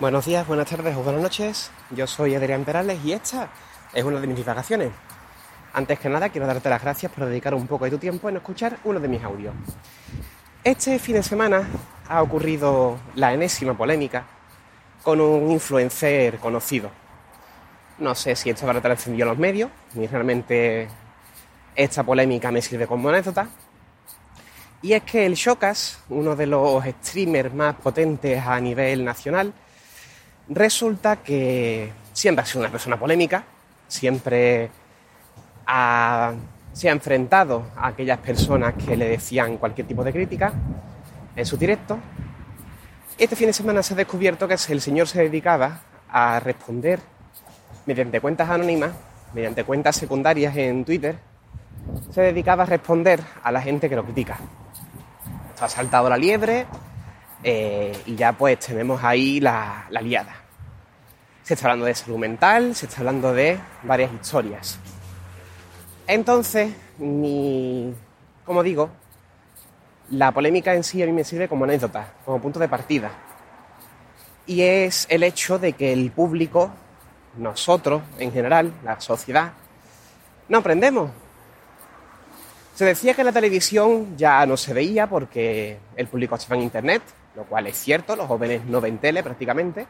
Buenos días, buenas tardes o buenas noches. Yo soy Adrián Perales y esta es una de mis divagaciones. Antes que nada, quiero darte las gracias por dedicar un poco de tu tiempo en escuchar uno de mis audios. Este fin de semana ha ocurrido la enésima polémica con un influencer conocido. No sé si esto habrá trascendido los medios, ni realmente esta polémica me sirve como anécdota. Y es que el Shokas, uno de los streamers más potentes a nivel nacional, resulta que siempre ha sido una persona polémica, siempre se ha enfrentado a aquellas personas que le decían cualquier tipo de crítica en su directo. Este fin de semana se ha descubierto que el señor se dedicaba a responder mediante cuentas anónimas, mediante cuentas secundarias en Twitter, se dedicaba a responder a la gente que lo critica. Esto ha saltado la liebre eh, y ya pues tenemos ahí la, la liada. Se está hablando de salud mental, se está hablando de varias historias. Entonces, mi, como digo, la polémica en sí a mí me sirve como anécdota, como punto de partida. Y es el hecho de que el público, nosotros en general, la sociedad, no aprendemos. Se decía que la televisión ya no se veía porque el público estaba en internet, lo cual es cierto, los jóvenes no ven tele prácticamente.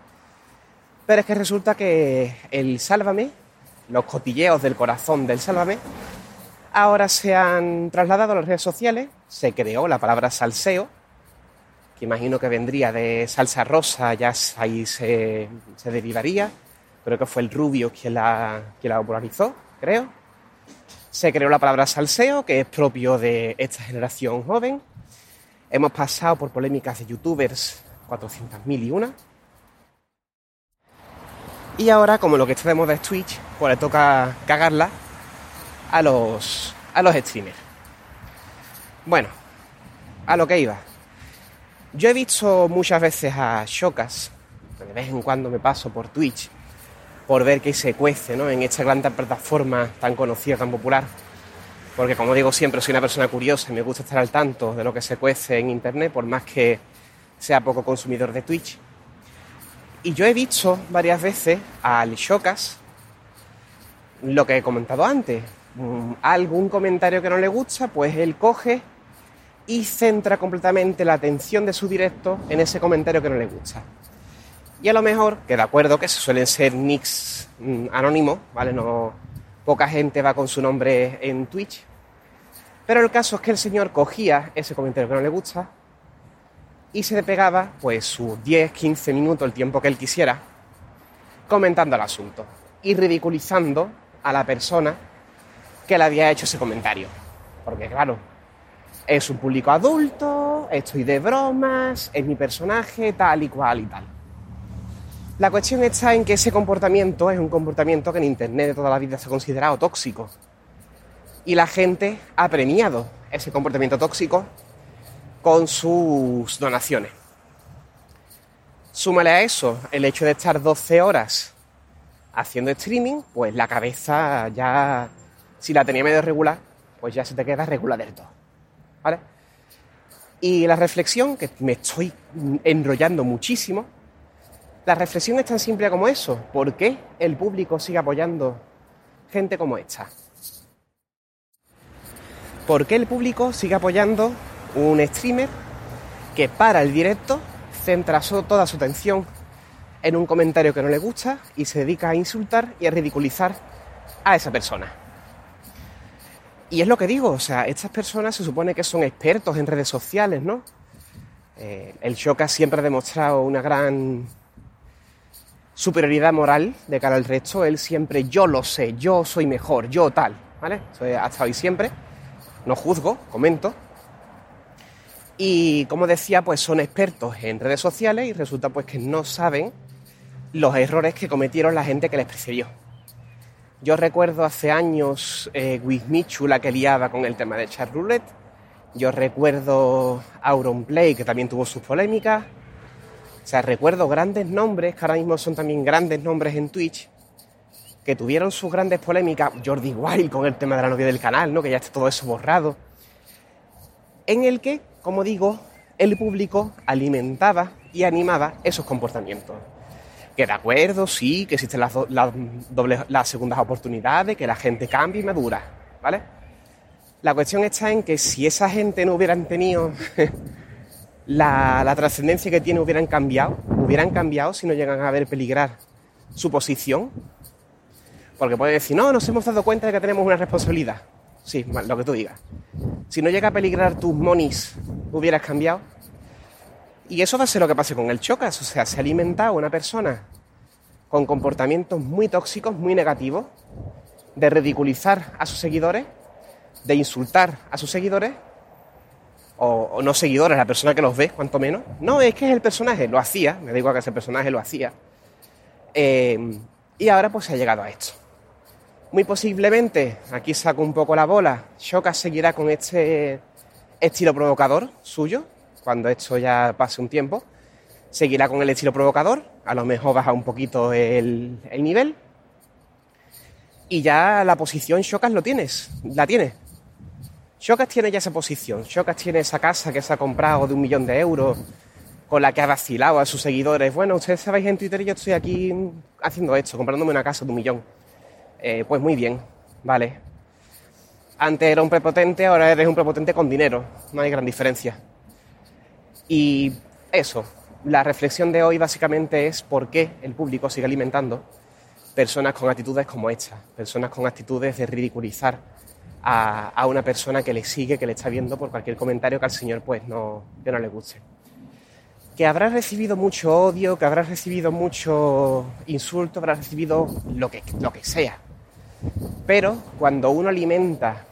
Pero es que resulta que el Sálvame, los cotilleos del corazón del Sálvame, ahora se han trasladado a las redes sociales, se creó la palabra salseo, que imagino que vendría de salsa rosa, ya ahí se, derivaría, creo que fue el Rubio quien la, quien la popularizó, creo. Se creó la palabra salseo, que es propio de esta generación joven. Hemos pasado por polémicas de youtubers 400.000 y una y ahora, como lo que está de moda es Twitch, pues le toca cagarla a los, a los streamers. Bueno, a lo que iba. Yo he visto muchas veces a Shokas, de vez en cuando me paso por Twitch, por ver qué se cuece ¿no? en esta gran plataforma tan conocida, tan popular. Porque como digo siempre, soy una persona curiosa y me gusta estar al tanto de lo que se cuece en Internet, por más que sea poco consumidor de Twitch. Y yo he visto varias veces al Shokas lo que he comentado antes. Mm, algún comentario que no le gusta, pues él coge y centra completamente la atención de su directo en ese comentario que no le gusta. Y a lo mejor, que de acuerdo que suelen ser nicks mm, anónimos, ¿vale? No, poca gente va con su nombre en Twitch. Pero el caso es que el señor cogía ese comentario que no le gusta y se le pegaba pues sus 10, 15 minutos, el tiempo que él quisiera, comentando el asunto y ridiculizando a la persona que le había hecho ese comentario. Porque claro, es un público adulto, estoy de bromas, es mi personaje, tal y cual y tal. La cuestión está en que ese comportamiento es un comportamiento que en Internet de toda la vida se ha considerado tóxico. Y la gente ha premiado ese comportamiento tóxico con sus donaciones. Súmale a eso el hecho de estar 12 horas haciendo streaming, pues la cabeza ya, si la tenía medio regular, pues ya se te queda regular del todo. ¿Vale? Y la reflexión, que me estoy enrollando muchísimo, la reflexión es tan simple como eso. ¿Por qué el público sigue apoyando gente como esta? ¿Por qué el público sigue apoyando un streamer que para el directo centra toda su atención en un comentario que no le gusta y se dedica a insultar y a ridiculizar a esa persona. Y es lo que digo, o sea, estas personas se supone que son expertos en redes sociales, ¿no? Eh, el Shoka siempre ha demostrado una gran superioridad moral de cara al resto. Él siempre, yo lo sé, yo soy mejor, yo tal, ¿vale? Eso ha estado ahí siempre. No juzgo, comento, y como decía, pues son expertos en redes sociales y resulta pues que no saben los errores que cometieron la gente que les precedió. Yo recuerdo hace años eh, Wismichu la que liaba con el tema de Char Roulette. Yo recuerdo Auronplay que también tuvo sus polémicas. Sea, recuerdo grandes nombres que ahora mismo son también grandes nombres en Twitch que tuvieron sus grandes polémicas. Jordi Wild con el tema de la novia del canal, ¿no? Que ya está todo eso borrado. En el que como digo, el público alimentaba y animaba esos comportamientos. Que de acuerdo, sí, que existen las, dobles, las segundas oportunidades, que la gente cambia y madura, ¿vale? La cuestión está en que si esa gente no hubieran tenido la, la trascendencia que tiene, hubieran cambiado, hubieran cambiado si no llegan a ver peligrar su posición. Porque puede decir, no, nos hemos dado cuenta de que tenemos una responsabilidad. Sí, lo que tú digas. Si no llega a peligrar tus monis, hubieras cambiado. Y eso va a ser lo que pase con el chocas. O sea, se ha alimentado una persona con comportamientos muy tóxicos, muy negativos, de ridiculizar a sus seguidores, de insultar a sus seguidores, o, no seguidores, la persona que los ve, cuanto menos. No, es que es el personaje, lo hacía, me digo que ese personaje lo hacía. Eh, y ahora pues se ha llegado a esto. Muy posiblemente, aquí saco un poco la bola, Shoka seguirá con este estilo provocador suyo, cuando esto ya pase un tiempo. Seguirá con el estilo provocador, a lo mejor baja un poquito el, nivel. Y ya la posición Shokas lo tienes, la tiene. Shokas tiene ya esa posición, Shokas tiene esa casa que se ha comprado de un millón de euros, con la que ha vacilado a sus seguidores. Bueno, ustedes sabéis en Twitter yo estoy aquí haciendo esto, comprándome una casa de un millón. Eh, pues muy bien, vale. Antes era un prepotente, ahora eres un prepotente con dinero. No hay gran diferencia. Y eso, la reflexión de hoy básicamente es por qué el público sigue alimentando personas con actitudes como esta, personas con actitudes de ridiculizar a, una persona que le sigue, que le está viendo por cualquier comentario que al señor pues no, que no le guste. Que habrá recibido mucho odio, que habrá recibido mucho insulto, habrá recibido lo que, lo que sea. Pero cuando uno alimenta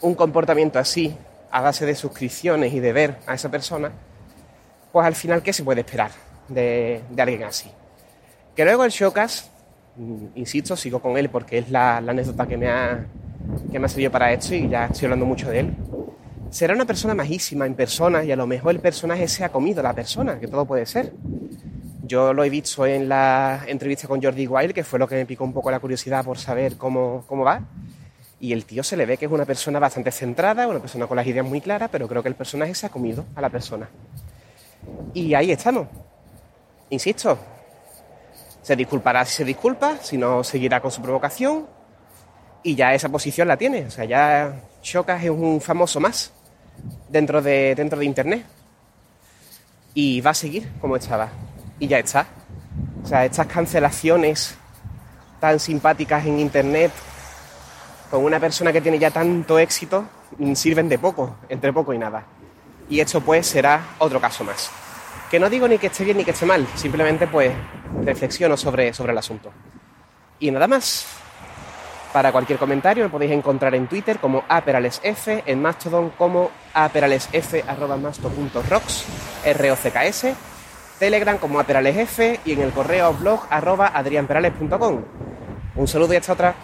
un comportamiento así, a base de suscripciones y de ver a esa persona, pues al final, ¿qué se puede esperar de, alguien así? Que luego el Shokas, mm, insisto, sigo con él porque es la, anécdota que me, ha, que me ha servido para esto y ya estoy hablando mucho de él. Será una persona majísima en persona y a lo mejor el personaje se ha comido a la persona, que todo puede ser. Yo lo he visto en la entrevista con Jordi Wild, que fue lo que me picó un poco la curiosidad por saber cómo, cómo va. Y el tío se le ve que es una persona bastante centrada, una persona con las ideas muy claras, pero creo que el personaje se ha comido a la persona. Y ahí estamos. Insisto, se disculpará si se disculpa, si no seguirá con su provocación. Y ya esa posición la tiene. O sea, ya Chocas es un famoso más dentro de, dentro de Internet. Y va a seguir como estaba. Y ya está. O sea, estas cancelaciones tan simpáticas en Internet con una persona que tiene ya tanto éxito sirven de poco, entre poco y nada. Y esto pues será otro caso más. Que no digo ni que esté bien ni que esté mal, simplemente pues reflexiono sobre, sobre el asunto. Y nada más. Para cualquier comentario me podéis encontrar en Twitter como aperalesf, en Mastodon como aperalesf.masto.rocks, R-O-C-K-S, Telegram como aperalesf y en el correo blog arroba. Un saludo y hasta otra.